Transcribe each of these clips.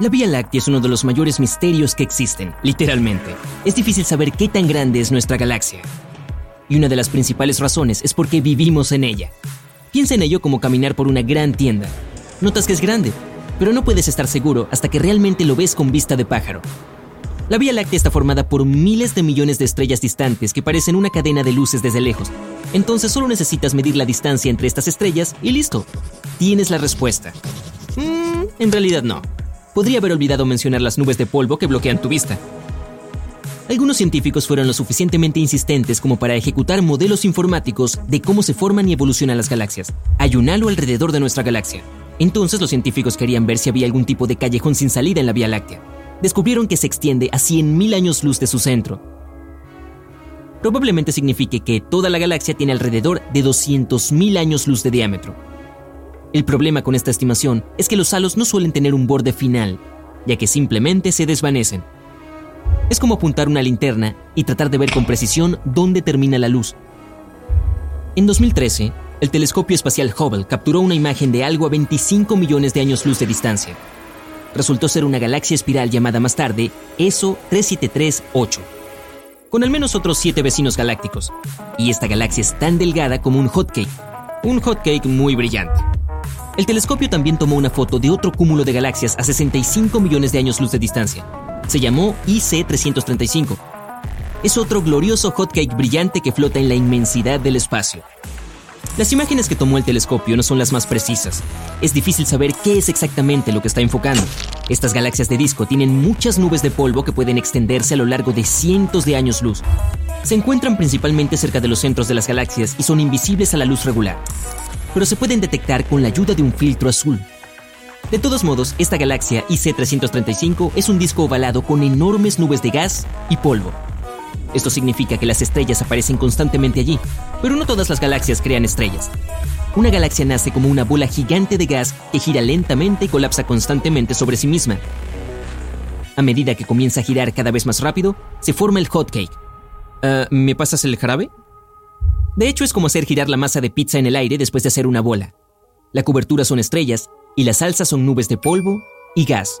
La Vía Láctea es uno de los mayores misterios que existen, literalmente. Es difícil saber qué tan grande es nuestra galaxia. Y una de las principales razones es porque vivimos en ella. Piensa en ello como caminar por una gran tienda. Notas que es grande, pero no puedes estar seguro hasta que realmente lo ves con vista de pájaro. La Vía Láctea está formada por miles de millones de estrellas distantes que parecen una cadena de luces desde lejos. Entonces solo necesitas medir la distancia entre estas estrellas y listo. Tienes la respuesta. Mm, en realidad no. Podría haber olvidado mencionar las nubes de polvo que bloquean tu vista. Algunos científicos fueron lo suficientemente insistentes como para ejecutar modelos informáticos de cómo se forman y evolucionan las galaxias. Hay un halo alrededor de nuestra galaxia. Entonces los científicos querían ver si había algún tipo de callejón sin salida en la Vía Láctea descubrieron que se extiende a 100.000 años luz de su centro. Probablemente signifique que toda la galaxia tiene alrededor de 200.000 años luz de diámetro. El problema con esta estimación es que los halos no suelen tener un borde final, ya que simplemente se desvanecen. Es como apuntar una linterna y tratar de ver con precisión dónde termina la luz. En 2013, el telescopio espacial Hubble capturó una imagen de algo a 25 millones de años luz de distancia resultó ser una galaxia espiral llamada más tarde ESO 3738, con al menos otros siete vecinos galácticos, y esta galaxia es tan delgada como un hotcake, un hotcake muy brillante. El telescopio también tomó una foto de otro cúmulo de galaxias a 65 millones de años luz de distancia. Se llamó IC 335. Es otro glorioso hotcake brillante que flota en la inmensidad del espacio. Las imágenes que tomó el telescopio no son las más precisas. Es difícil saber qué es exactamente lo que está enfocando. Estas galaxias de disco tienen muchas nubes de polvo que pueden extenderse a lo largo de cientos de años luz. Se encuentran principalmente cerca de los centros de las galaxias y son invisibles a la luz regular, pero se pueden detectar con la ayuda de un filtro azul. De todos modos, esta galaxia IC335 es un disco ovalado con enormes nubes de gas y polvo. Esto significa que las estrellas aparecen constantemente allí, pero no todas las galaxias crean estrellas. Una galaxia nace como una bola gigante de gas que gira lentamente y colapsa constantemente sobre sí misma. A medida que comienza a girar cada vez más rápido, se forma el hot cake. Ah, ¿Me pasas el jarabe? De hecho, es como hacer girar la masa de pizza en el aire después de hacer una bola. La cobertura son estrellas y las salsas son nubes de polvo y gas.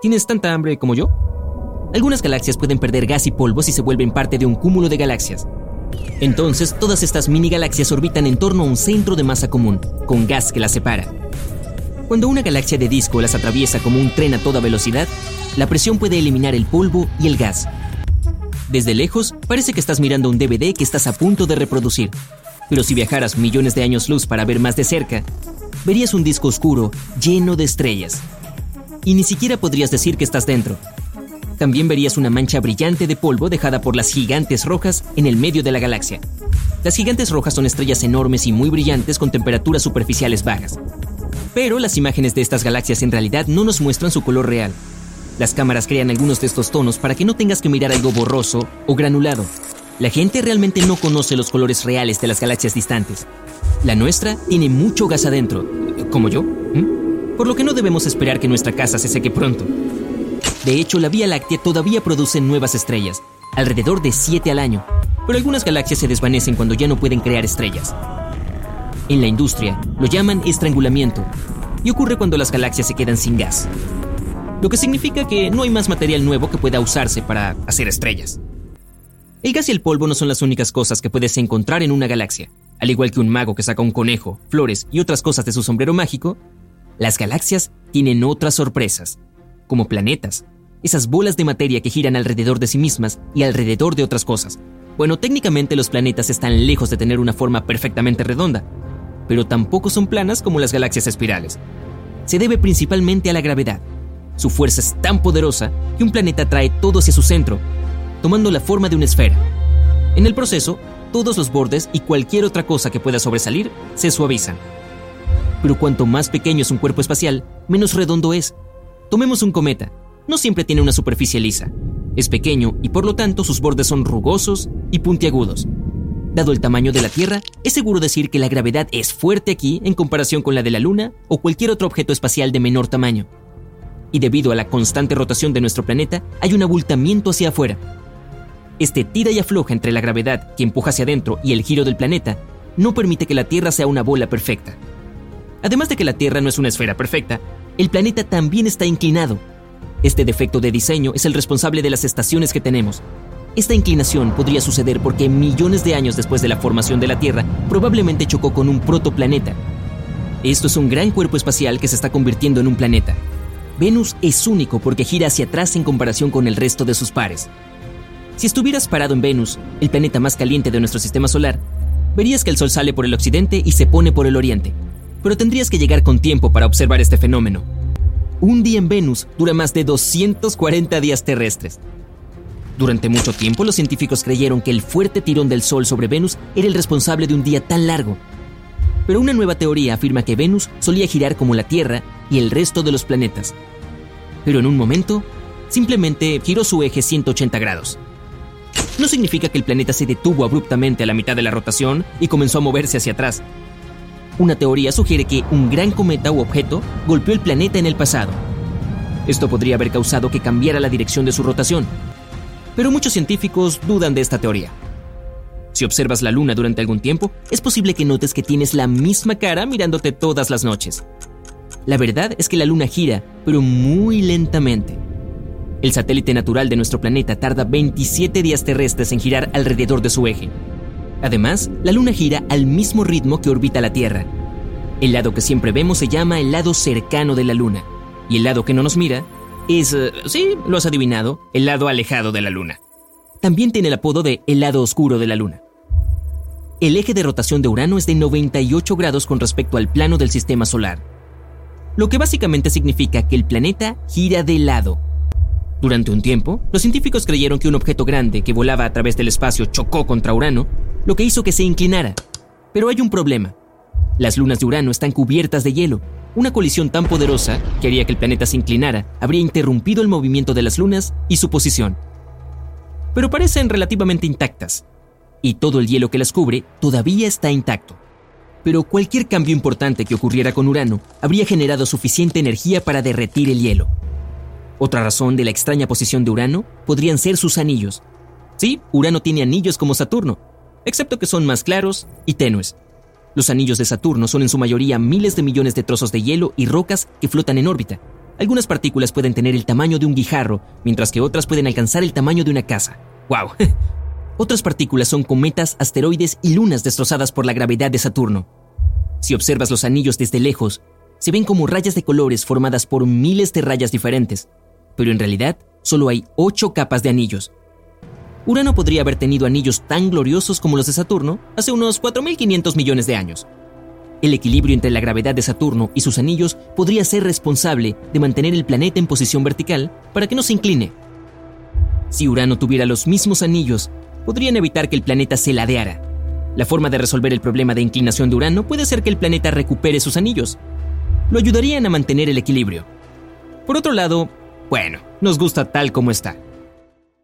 ¿Tienes tanta hambre como yo? Algunas galaxias pueden perder gas y polvo si se vuelven parte de un cúmulo de galaxias. Entonces, todas estas mini galaxias orbitan en torno a un centro de masa común, con gas que las separa. Cuando una galaxia de disco las atraviesa como un tren a toda velocidad, la presión puede eliminar el polvo y el gas. Desde lejos, parece que estás mirando un DVD que estás a punto de reproducir. Pero si viajaras millones de años luz para ver más de cerca, verías un disco oscuro lleno de estrellas y ni siquiera podrías decir que estás dentro. También verías una mancha brillante de polvo dejada por las gigantes rojas en el medio de la galaxia. Las gigantes rojas son estrellas enormes y muy brillantes con temperaturas superficiales bajas. Pero las imágenes de estas galaxias en realidad no nos muestran su color real. Las cámaras crean algunos de estos tonos para que no tengas que mirar algo borroso o granulado. La gente realmente no conoce los colores reales de las galaxias distantes. La nuestra tiene mucho gas adentro, como yo por lo que no debemos esperar que nuestra casa se seque pronto. De hecho, la Vía Láctea todavía produce nuevas estrellas, alrededor de 7 al año, pero algunas galaxias se desvanecen cuando ya no pueden crear estrellas. En la industria lo llaman estrangulamiento, y ocurre cuando las galaxias se quedan sin gas, lo que significa que no hay más material nuevo que pueda usarse para hacer estrellas. El gas y el polvo no son las únicas cosas que puedes encontrar en una galaxia. Al igual que un mago que saca un conejo, flores y otras cosas de su sombrero mágico, las galaxias tienen otras sorpresas, como planetas, esas bolas de materia que giran alrededor de sí mismas y alrededor de otras cosas. Bueno, técnicamente los planetas están lejos de tener una forma perfectamente redonda, pero tampoco son planas como las galaxias espirales. Se debe principalmente a la gravedad. Su fuerza es tan poderosa que un planeta atrae todo hacia su centro, tomando la forma de una esfera. En el proceso, todos los bordes y cualquier otra cosa que pueda sobresalir se suavizan. Pero cuanto más pequeño es un cuerpo espacial, menos redondo es. Tomemos un cometa. No siempre tiene una superficie lisa. Es pequeño y por lo tanto sus bordes son rugosos y puntiagudos. Dado el tamaño de la Tierra, es seguro decir que la gravedad es fuerte aquí en comparación con la de la Luna o cualquier otro objeto espacial de menor tamaño. Y debido a la constante rotación de nuestro planeta, hay un abultamiento hacia afuera, este tira y afloja entre la gravedad que empuja hacia adentro y el giro del planeta no permite que la Tierra sea una bola perfecta. Además de que la Tierra no es una esfera perfecta, el planeta también está inclinado. Este defecto de diseño es el responsable de las estaciones que tenemos. Esta inclinación podría suceder porque millones de años después de la formación de la Tierra probablemente chocó con un protoplaneta. Esto es un gran cuerpo espacial que se está convirtiendo en un planeta. Venus es único porque gira hacia atrás en comparación con el resto de sus pares. Si estuvieras parado en Venus, el planeta más caliente de nuestro sistema solar, verías que el Sol sale por el occidente y se pone por el oriente, pero tendrías que llegar con tiempo para observar este fenómeno. Un día en Venus dura más de 240 días terrestres. Durante mucho tiempo los científicos creyeron que el fuerte tirón del Sol sobre Venus era el responsable de un día tan largo. Pero una nueva teoría afirma que Venus solía girar como la Tierra y el resto de los planetas. Pero en un momento, simplemente giró su eje 180 grados no significa que el planeta se detuvo abruptamente a la mitad de la rotación y comenzó a moverse hacia atrás. Una teoría sugiere que un gran cometa u objeto golpeó el planeta en el pasado. Esto podría haber causado que cambiara la dirección de su rotación, pero muchos científicos dudan de esta teoría. Si observas la luna durante algún tiempo, es posible que notes que tienes la misma cara mirándote todas las noches. La verdad es que la luna gira, pero muy lentamente. El satélite natural de nuestro planeta tarda 27 días terrestres en girar alrededor de su eje. Además, la Luna gira al mismo ritmo que orbita la Tierra. El lado que siempre vemos se llama el lado cercano de la Luna, y el lado que no nos mira es, eh, sí, lo has adivinado, el lado alejado de la Luna. También tiene el apodo de el lado oscuro de la Luna. El eje de rotación de Urano es de 98 grados con respecto al plano del sistema solar, lo que básicamente significa que el planeta gira de lado durante un tiempo, los científicos creyeron que un objeto grande que volaba a través del espacio chocó contra Urano, lo que hizo que se inclinara. Pero hay un problema. Las lunas de Urano están cubiertas de hielo. Una colisión tan poderosa que haría que el planeta se inclinara habría interrumpido el movimiento de las lunas y su posición. Pero parecen relativamente intactas, y todo el hielo que las cubre todavía está intacto. Pero cualquier cambio importante que ocurriera con Urano habría generado suficiente energía para derretir el hielo. Otra razón de la extraña posición de Urano podrían ser sus anillos. Sí, Urano tiene anillos como Saturno, excepto que son más claros y tenues. Los anillos de Saturno son en su mayoría miles de millones de trozos de hielo y rocas que flotan en órbita. Algunas partículas pueden tener el tamaño de un guijarro, mientras que otras pueden alcanzar el tamaño de una casa. ¡Wow! otras partículas son cometas, asteroides y lunas destrozadas por la gravedad de Saturno. Si observas los anillos desde lejos, se ven como rayas de colores formadas por miles de rayas diferentes pero en realidad solo hay ocho capas de anillos. Urano podría haber tenido anillos tan gloriosos como los de Saturno hace unos 4.500 millones de años. El equilibrio entre la gravedad de Saturno y sus anillos podría ser responsable de mantener el planeta en posición vertical para que no se incline. Si Urano tuviera los mismos anillos, podrían evitar que el planeta se ladeara. La forma de resolver el problema de inclinación de Urano puede ser que el planeta recupere sus anillos. Lo ayudarían a mantener el equilibrio. Por otro lado, bueno, nos gusta tal como está.